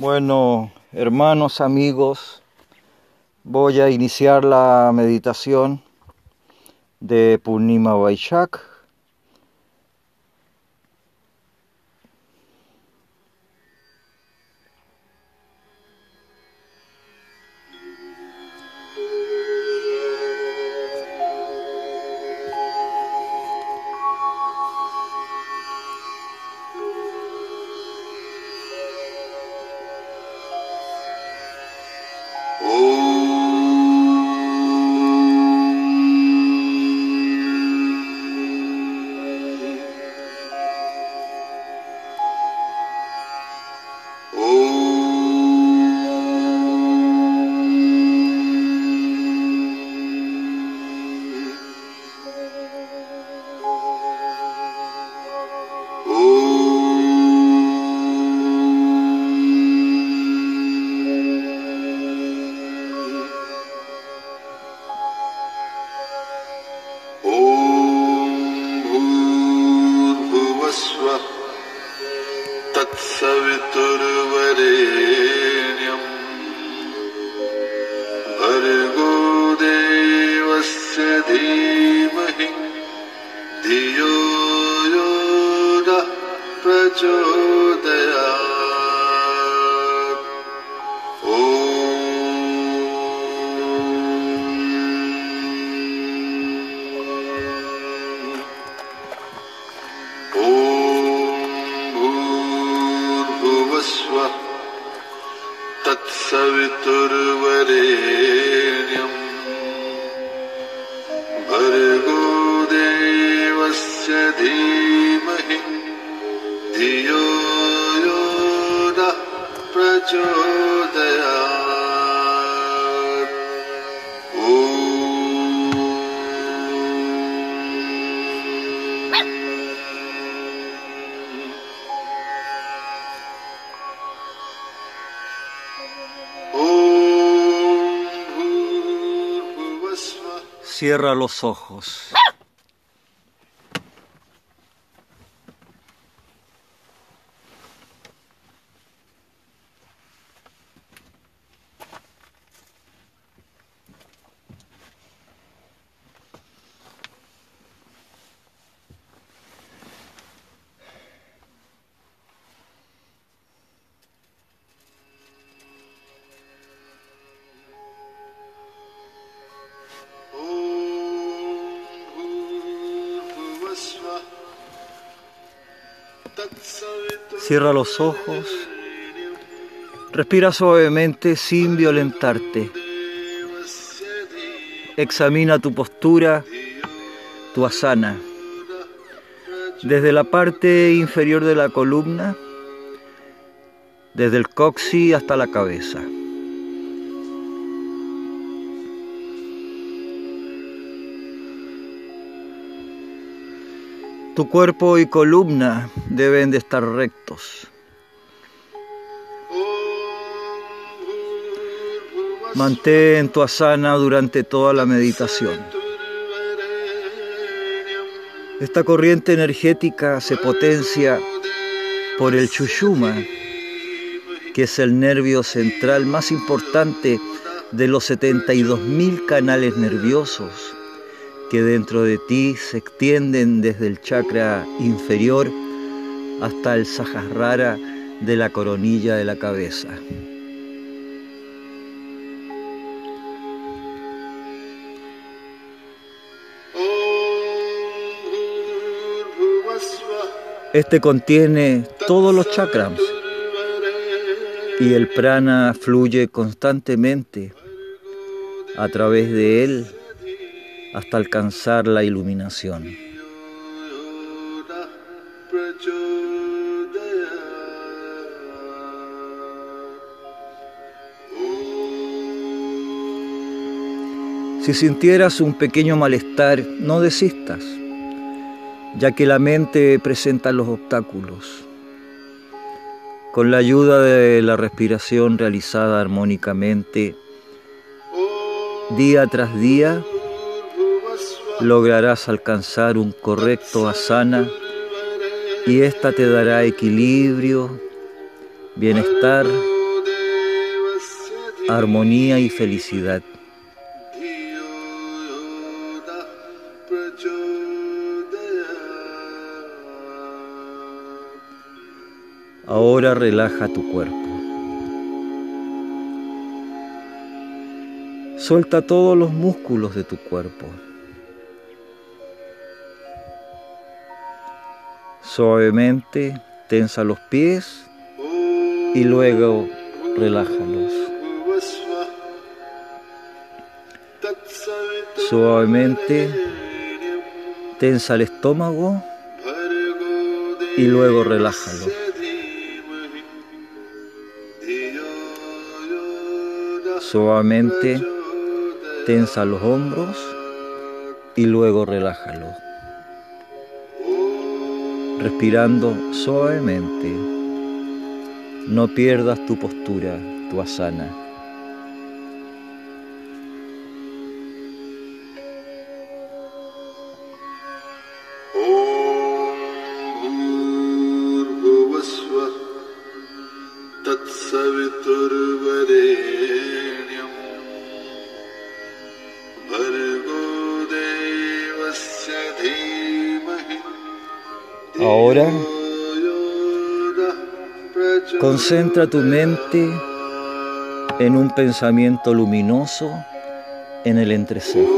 Bueno, hermanos, amigos, voy a iniciar la meditación de Purnima Vaishak. Cierra los ojos. Cierra los ojos. Respira suavemente sin violentarte. Examina tu postura, tu asana. Desde la parte inferior de la columna, desde el coxi hasta la cabeza. Tu cuerpo y columna deben de estar rectos. Mantén tu asana durante toda la meditación. Esta corriente energética se potencia por el chushuma, que es el nervio central más importante de los 72.000 canales nerviosos que dentro de ti se extienden desde el chakra inferior hasta el sahasrara de la coronilla de la cabeza. Este contiene todos los chakras y el prana fluye constantemente a través de él hasta alcanzar la iluminación. Si sintieras un pequeño malestar, no desistas, ya que la mente presenta los obstáculos. Con la ayuda de la respiración realizada armónicamente, día tras día, lograrás alcanzar un correcto asana y ésta te dará equilibrio, bienestar, armonía y felicidad. Ahora relaja tu cuerpo. Suelta todos los músculos de tu cuerpo. Suavemente tensa los pies y luego relájalos. Suavemente tensa el estómago y luego relájalo. Suavemente tensa los hombros y luego relájalo. Respirando suavemente. No pierdas tu postura, tu asana. Concentra tu mente en un pensamiento luminoso en el entrecejo.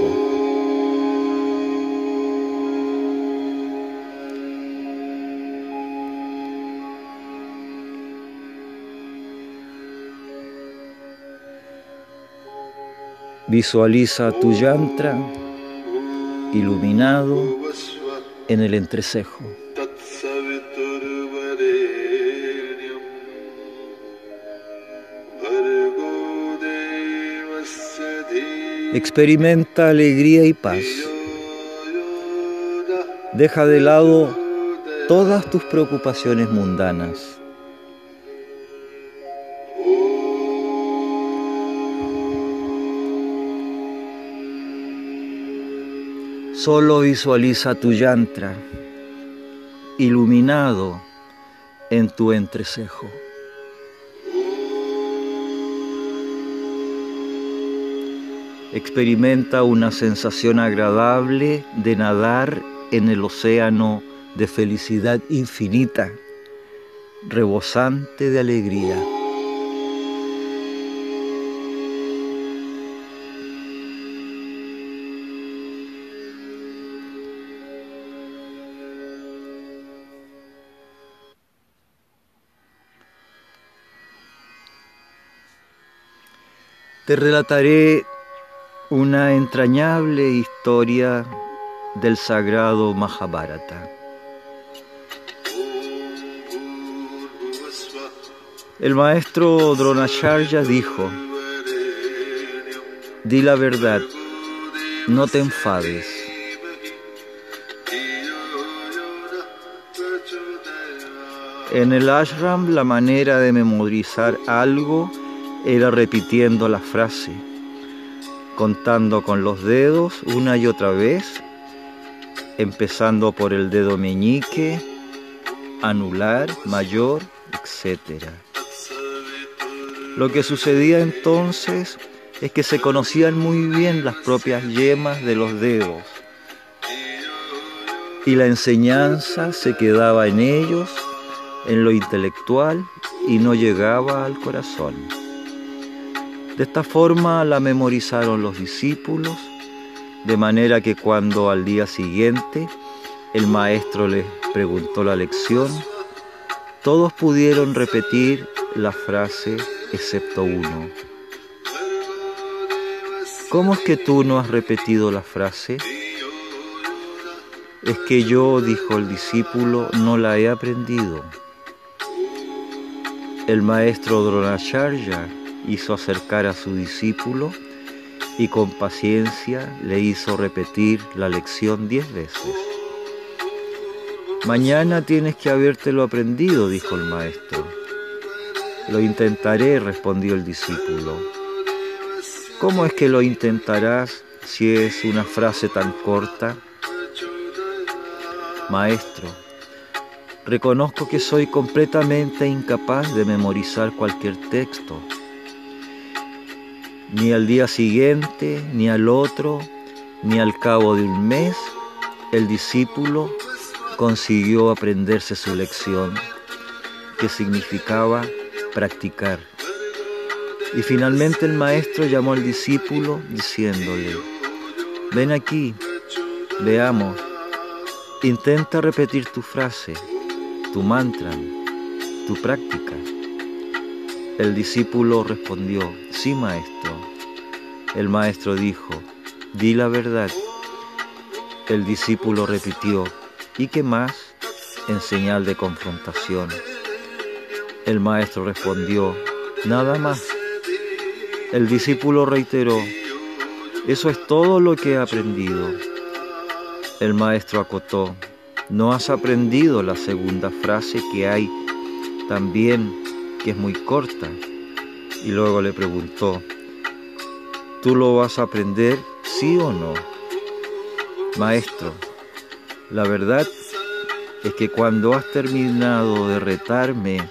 Visualiza tu yantra iluminado en el entrecejo. Experimenta alegría y paz. Deja de lado todas tus preocupaciones mundanas. Solo visualiza tu yantra iluminado en tu entrecejo. Experimenta una sensación agradable de nadar en el océano de felicidad infinita, rebosante de alegría. Te relataré una entrañable historia del sagrado Mahabharata. El maestro Dronacharya dijo, di la verdad, no te enfades. En el ashram la manera de memorizar algo era repitiendo la frase contando con los dedos una y otra vez, empezando por el dedo meñique, anular, mayor, etc. Lo que sucedía entonces es que se conocían muy bien las propias yemas de los dedos y la enseñanza se quedaba en ellos, en lo intelectual y no llegaba al corazón. De esta forma la memorizaron los discípulos, de manera que cuando al día siguiente el maestro les preguntó la lección, todos pudieron repetir la frase excepto uno. ¿Cómo es que tú no has repetido la frase? Es que yo, dijo el discípulo, no la he aprendido. El maestro Dronacharya hizo acercar a su discípulo y con paciencia le hizo repetir la lección diez veces. Mañana tienes que habértelo aprendido, dijo el maestro. Lo intentaré, respondió el discípulo. ¿Cómo es que lo intentarás si es una frase tan corta? Maestro, reconozco que soy completamente incapaz de memorizar cualquier texto. Ni al día siguiente, ni al otro, ni al cabo de un mes, el discípulo consiguió aprenderse su lección, que significaba practicar. Y finalmente el maestro llamó al discípulo diciéndole, ven aquí, veamos, intenta repetir tu frase, tu mantra, tu práctica. El discípulo respondió, sí maestro. El maestro dijo, di la verdad. El discípulo repitió, ¿y qué más? en señal de confrontación. El maestro respondió, nada más. El discípulo reiteró, eso es todo lo que he aprendido. El maestro acotó, no has aprendido la segunda frase que hay también, que es muy corta. Y luego le preguntó, ¿tú lo vas a aprender, sí o no? Maestro, la verdad es que cuando has terminado de retarme,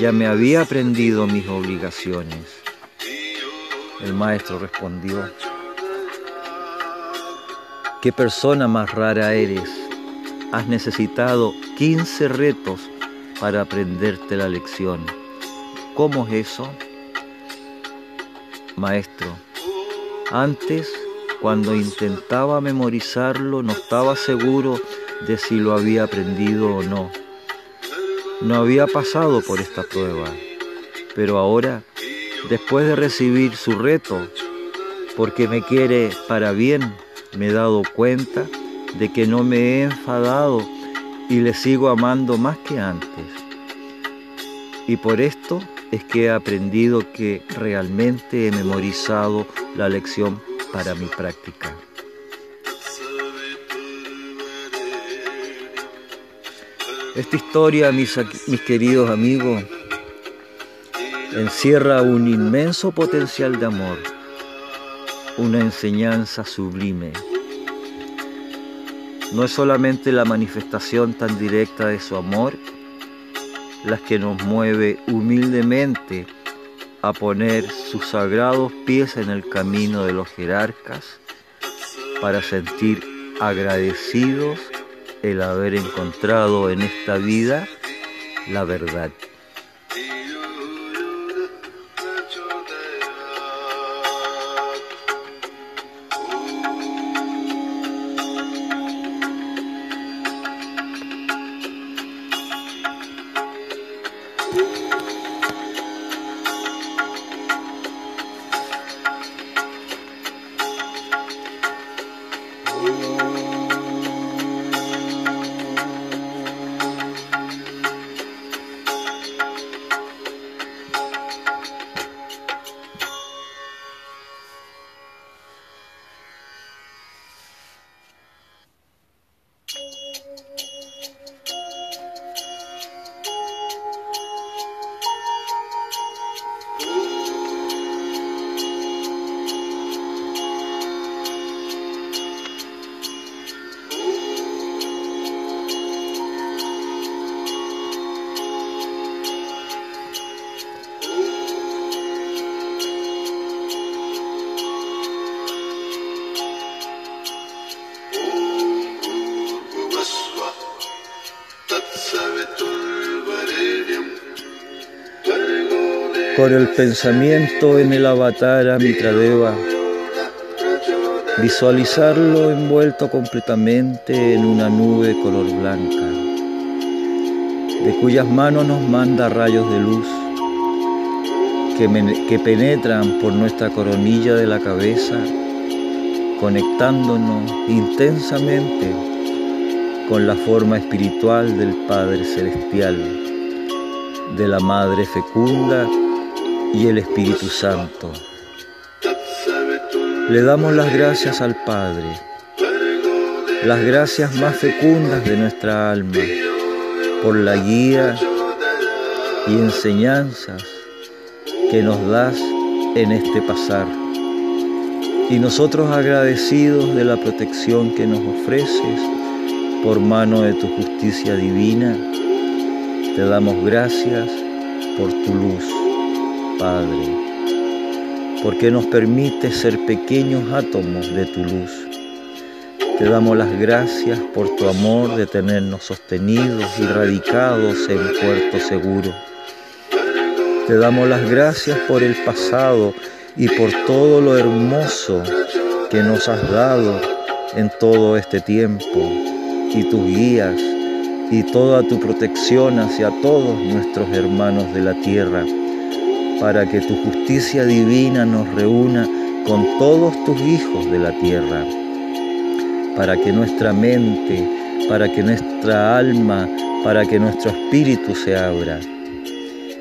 ya me había aprendido mis obligaciones. El maestro respondió, ¿qué persona más rara eres? Has necesitado 15 retos para aprenderte la lección. ¿Cómo es eso? Maestro, antes cuando intentaba memorizarlo no estaba seguro de si lo había aprendido o no. No había pasado por esta prueba, pero ahora, después de recibir su reto, porque me quiere para bien, me he dado cuenta de que no me he enfadado y le sigo amando más que antes. Y por esto es que he aprendido que realmente he memorizado la lección para mi práctica. Esta historia, mis, mis queridos amigos, encierra un inmenso potencial de amor, una enseñanza sublime. No es solamente la manifestación tan directa de su amor, la que nos mueve humildemente a poner sus sagrados pies en el camino de los jerarcas para sentir agradecidos el haber encontrado en esta vida la verdad. Con el pensamiento en el avatar Amitradeva, visualizarlo envuelto completamente en una nube color blanca, de cuyas manos nos manda rayos de luz que penetran por nuestra coronilla de la cabeza, conectándonos intensamente con la forma espiritual del Padre Celestial, de la Madre Fecunda y el Espíritu Santo. Le damos las gracias al Padre, las gracias más fecundas de nuestra alma, por la guía y enseñanzas que nos das en este pasar. Y nosotros agradecidos de la protección que nos ofreces por mano de tu justicia divina, te damos gracias por tu luz, Padre. porque nos permite ser pequeños átomos de tu luz. Te damos las gracias por tu amor de tenernos sostenidos y radicados en puerto seguro. Te damos las gracias por el pasado y por todo lo hermoso que nos has dado en todo este tiempo y tus guías y toda tu protección hacia todos nuestros hermanos de la tierra, para que tu justicia divina nos reúna con todos tus hijos de la tierra, para que nuestra mente, para que nuestra alma, para que nuestro espíritu se abra.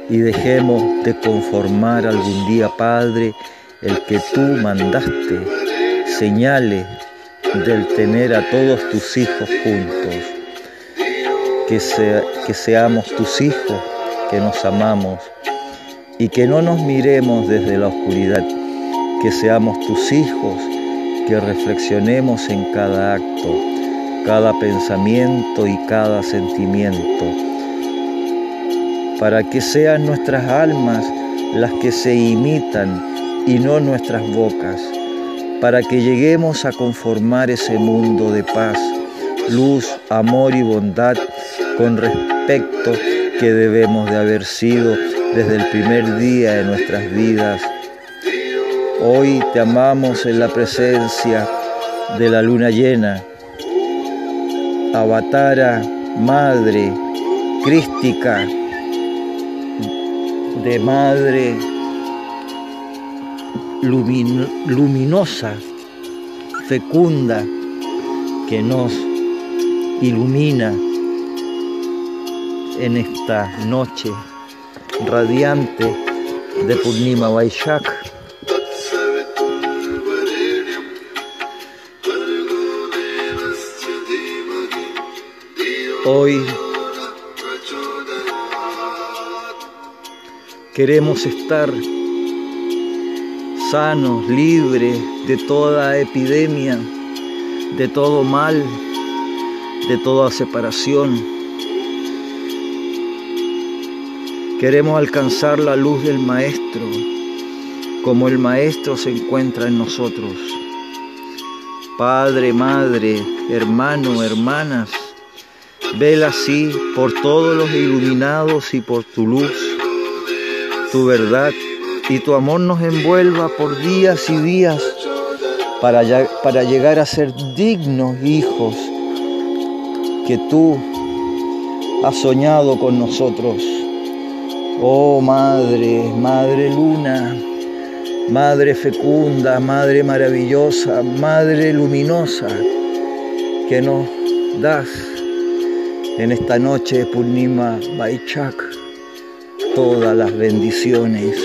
Y dejemos de conformar algún día, Padre, el que tú mandaste, señales del tener a todos tus hijos juntos. Que, que seamos tus hijos, que nos amamos y que no nos miremos desde la oscuridad, que seamos tus hijos, que reflexionemos en cada acto, cada pensamiento y cada sentimiento, para que sean nuestras almas las que se imitan y no nuestras bocas, para que lleguemos a conformar ese mundo de paz, luz, amor y bondad con respecto que debemos de haber sido desde el primer día de nuestras vidas. Hoy te amamos en la presencia de la luna llena. Avatara, Madre, Crística, de Madre luminosa, fecunda, que nos ilumina en esta noche radiante de Purnima Vaishak. Hoy queremos estar sanos, libres de toda epidemia, de todo mal, de toda separación Queremos alcanzar la luz del Maestro, como el Maestro se encuentra en nosotros. Padre, Madre, hermano, hermanas, vela así por todos los iluminados y por tu luz, tu verdad y tu amor nos envuelva por días y días para, para llegar a ser dignos hijos que tú has soñado con nosotros. Oh Madre, Madre Luna, Madre fecunda, Madre maravillosa, Madre luminosa, que nos das en esta noche de Purnima Baichak todas las bendiciones.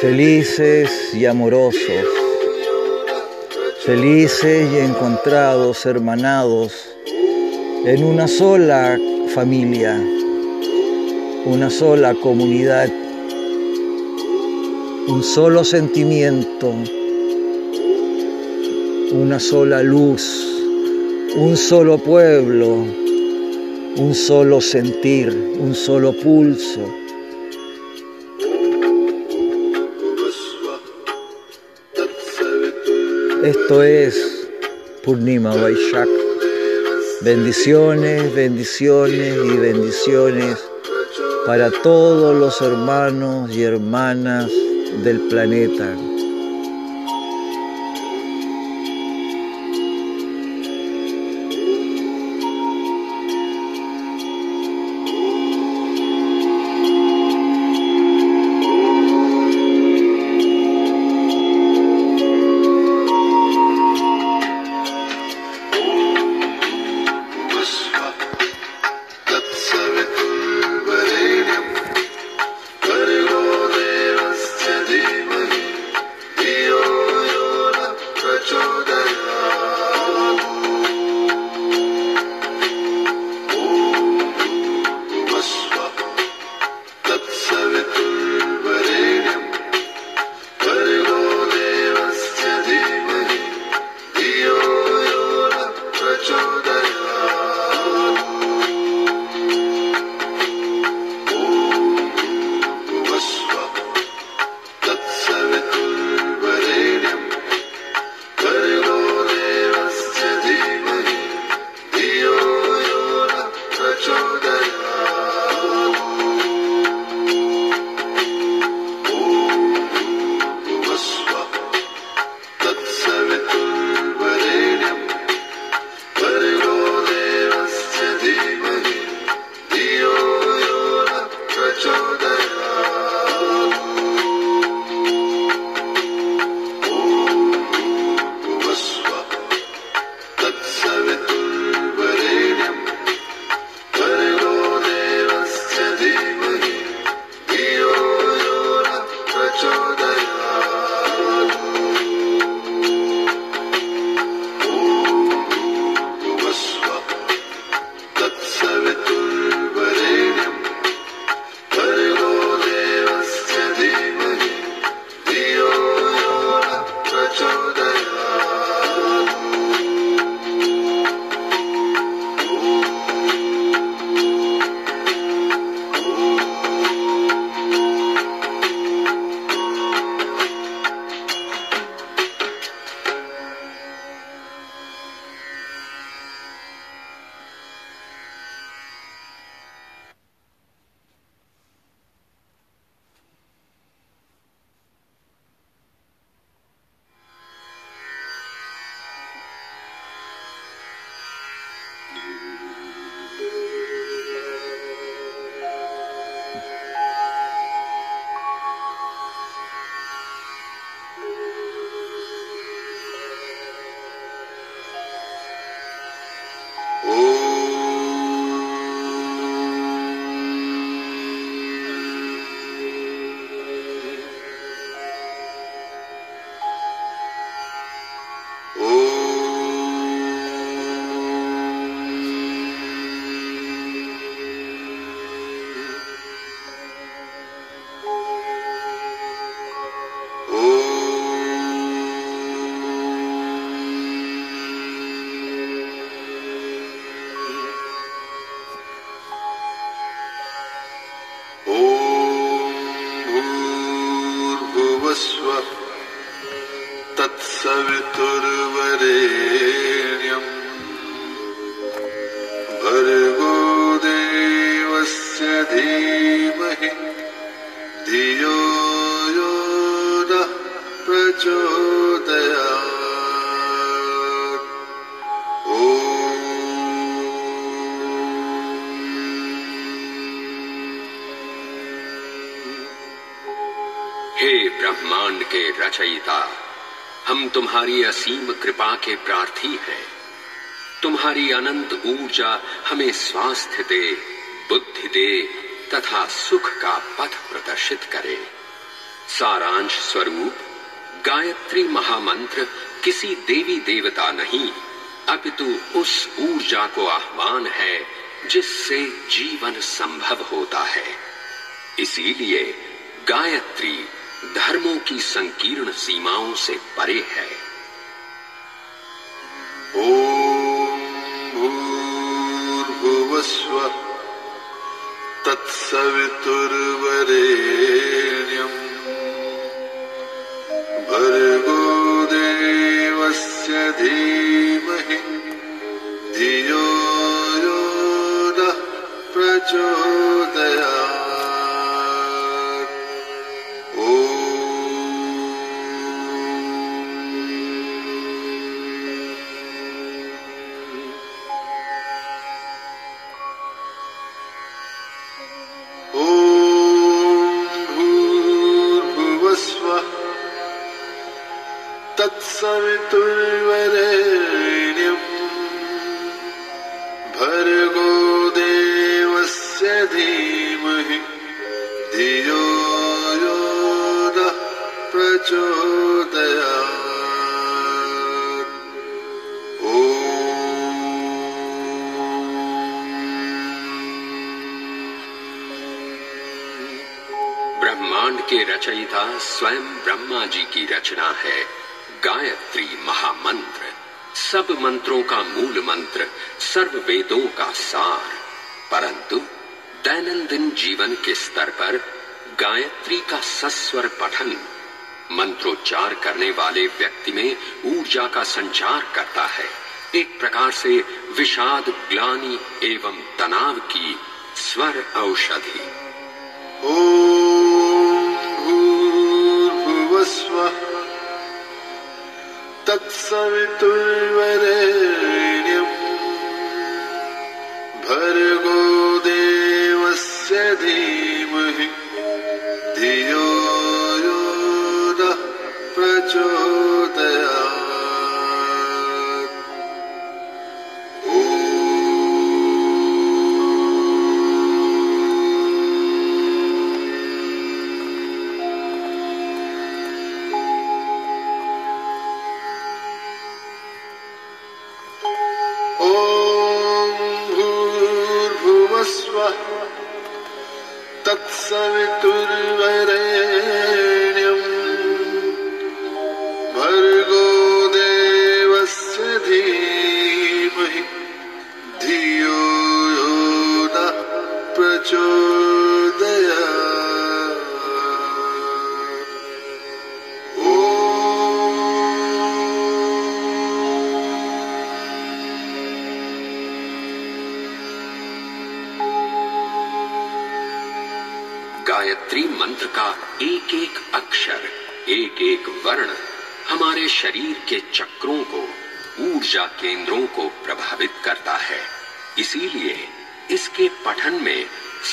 Felices y amorosos felices y encontrados, hermanados, en una sola familia, una sola comunidad, un solo sentimiento, una sola luz, un solo pueblo, un solo sentir, un solo pulso Esto es Purnima Vaishak. Bendiciones, bendiciones y bendiciones para todos los hermanos y hermanas del planeta. ब्रह्मांड के रचयिता, हम तुम्हारी असीम कृपा के प्रार्थी हैं। तुम्हारी अनंत ऊर्जा हमें स्वास्थ्य दे, बुद्धि दे, तथा सुख का पथ प्रदर्शित करे। सारांश स्वरूप, गायत्री महामंत्र, किसी देवी देवता नहीं अपितु उस ऊर्जा को आह्वान है, जिससे जीवन संभव होता है। इसीलिए गायत्री धर्मों की संकीर्ण सीमाओं से परे है। ॐ भूर्भुवस्वः तत्सवितुर्वरेण्यम्। भर्गो देवस्य धीमहि धियो यो मूल मंत्र सर्व वेदों का सार। परंतु दैनंदिन जीवन के स्तर पर गायत्री का सस्वर पठन, मंत्रोच्चार करने वाले व्यक्ति में ऊर्जा का संचार करता है। एक प्रकार से विषाद, ग्लानि एवं तनाव की स्वर औषधि। ॐ भूर्भुवस्वः तत्सवितुर्वरेण्यम् भर्गो देवस्य तत्सवितुर्वरे। एक वर्ण हमारे शरीर के चक्रों को, ऊर्जा केंद्रों को प्रभावित करता है। इसीलिए इसके पठन में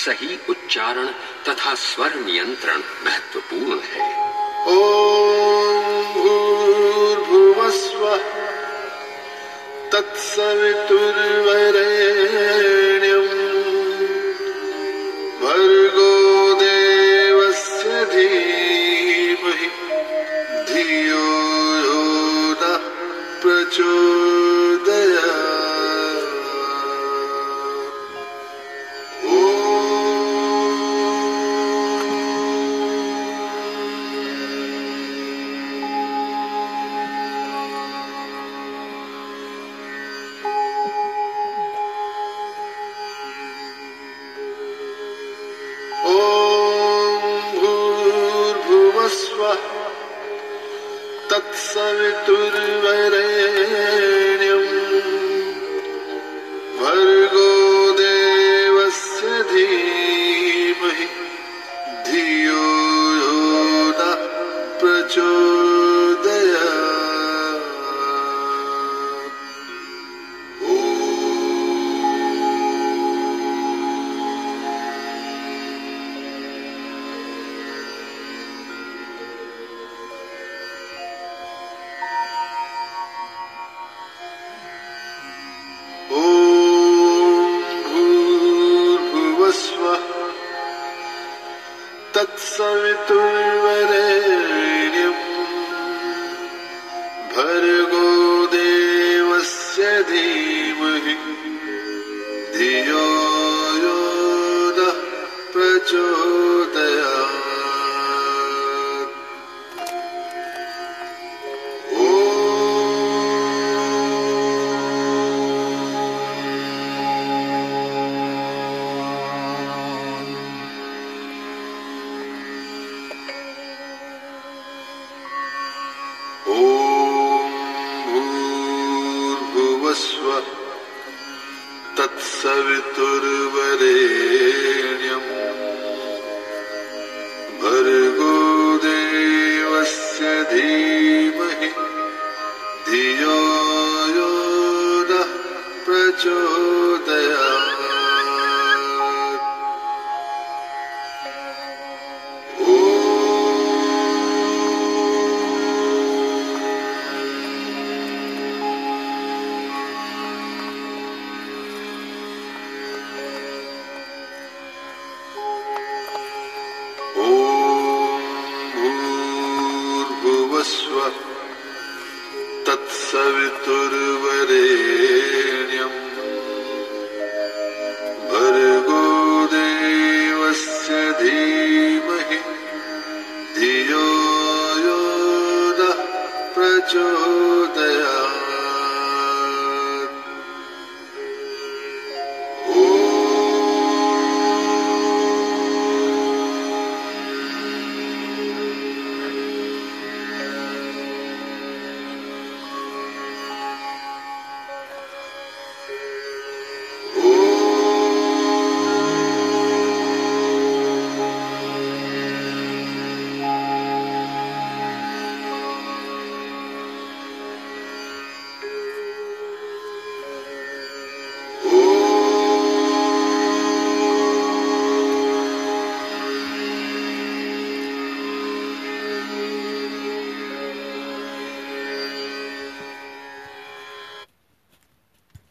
सही उच्चारण तथा स्वर नियंत्रण महत्वपूर्ण है। ॐ भूर्भुवस्वः तत्सवितुर्वरेण्यम्